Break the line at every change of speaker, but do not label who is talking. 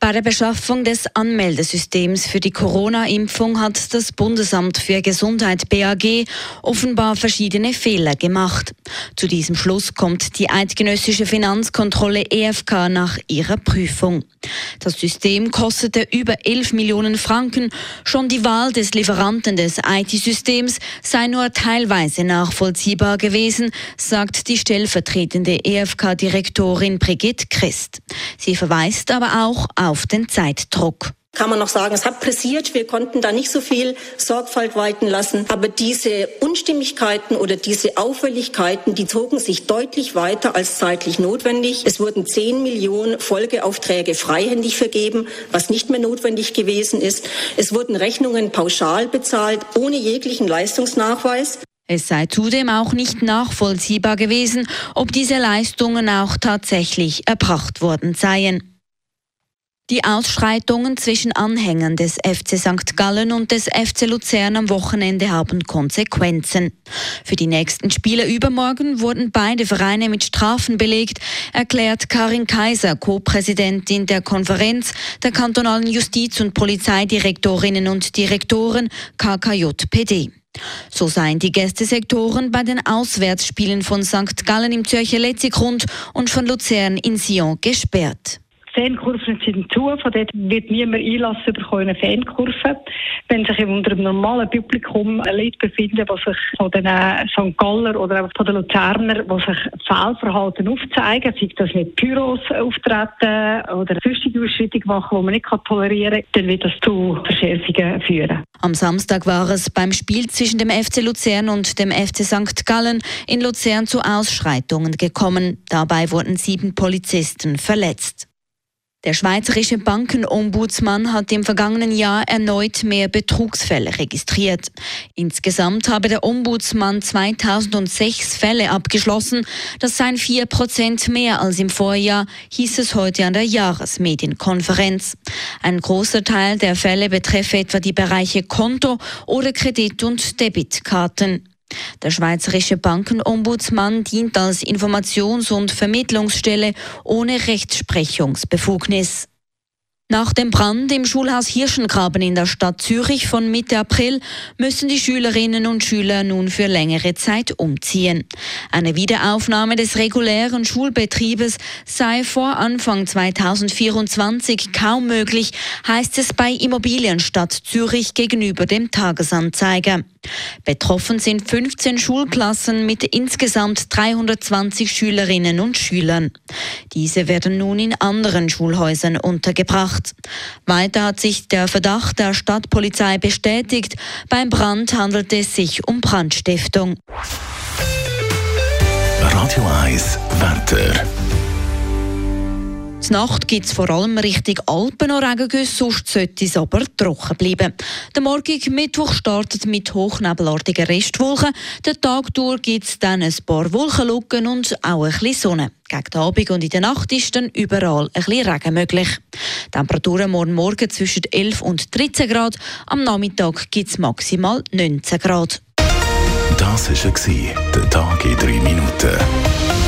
Bei der Beschaffung des Anmeldesystems für die Corona-Impfung hat das Bundesamt für Gesundheit BAG offenbar verschiedene Fehler gemacht. Zu diesem Schluss kommt die eidgenössische Finanzkontrolle EFK nach ihrer Prüfung. Das System kostete über 11 Millionen Franken. Schon die Wahl des Lieferanten des IT-Systems sei nur teilweise nachvollziehbar gewesen, sagt die stellvertretende EFK-Direktorin Brigitte Christ. Sie verweist aber auch auf den Zeitdruck
kann man noch sagen, es hat pressiert. Wir konnten da nicht so viel Sorgfalt walten lassen. Aber diese Unstimmigkeiten oder diese Auffälligkeiten, die zogen sich deutlich weiter als zeitlich notwendig. Es wurden 10 Millionen Folgeaufträge freihändig vergeben, was nicht mehr notwendig gewesen ist. Es wurden Rechnungen pauschal bezahlt, ohne jeglichen Leistungsnachweis.
Es sei zudem auch nicht nachvollziehbar gewesen, ob diese Leistungen auch tatsächlich erbracht worden seien. Die Ausschreitungen zwischen Anhängern des FC St. Gallen und des FC Luzern am Wochenende haben Konsequenzen. Für die nächsten Spiele übermorgen wurden beide Vereine mit Strafen belegt, erklärt Karin Kaiser, Co-Präsidentin der Konferenz der kantonalen Justiz- und Polizeidirektorinnen und Direktoren KKJPD. So seien die Gästesektoren bei den Auswärtsspielen von St. Gallen im Zürcher Letzigrund und von Luzern in Sion gesperrt.
Fankurven sind zu, von dort wird niemand Einlass bekommen, eine Fankurve. Wenn sich unter einem normalen Publikum Leute befinden, die sich von den St. Galler oder auch von den Luzerner, die sich Fehlverhalten aufzeigen, sei das mit Pyros auftreten oder sonstige Ausschreitungen machen, die man nicht tolerieren kann, dann wird das zu Verschärfungen führen.
Am Samstag war es beim Spiel zwischen dem FC Luzern und dem FC St. Gallen in Luzern zu Ausschreitungen gekommen. Dabei wurden sieben Polizisten verletzt. Der schweizerische Bankenombudsmann hat im vergangenen Jahr erneut mehr Betrugsfälle registriert. Insgesamt habe der Ombudsmann 2006 Fälle abgeschlossen. Das seien vier Prozent mehr als im Vorjahr, hieß es heute an der Jahresmedienkonferenz. Ein großer Teil der Fälle betreffe etwa die Bereiche Konto oder Kredit- und Debitkarten. Der Schweizerische Bankenombudsmann dient als Informations- und Vermittlungsstelle ohne Rechtsprechungsbefugnis. Nach dem Brand im Schulhaus Hirschengraben in der Stadt Zürich von Mitte April müssen die Schülerinnen und Schüler nun für längere Zeit umziehen. Eine Wiederaufnahme des regulären Schulbetriebes sei vor Anfang 2024 kaum möglich, heißt es bei Immobilienstadt Zürich gegenüber dem Tagesanzeiger. Betroffen sind 15 Schulklassen mit insgesamt 320 Schülerinnen und Schülern. Diese werden nun in anderen Schulhäusern untergebracht. Weiter hat sich der Verdacht der Stadtpolizei bestätigt. Beim Brand handelt es sich um Brandstiftung.
Radio 1 Wetter.
Die Nacht gibt es vor allem Richtung Alpen noch Regengüsse, sonst sollte es aber trocken bleiben. Der morgige Mittwoch startet mit hochnebelartigen Restwolken. Den Tag durch gibt es dann ein paar Wolkenlücken und auch ein bisschen Sonne. Gegen den Abend und in der Nacht ist dann überall ein bisschen Regen möglich. Temperaturen morgen Morgen zwischen 11 und 13 Grad. Am Nachmittag gibt es maximal 19 Grad.
Das war der Tag in drei Minuten.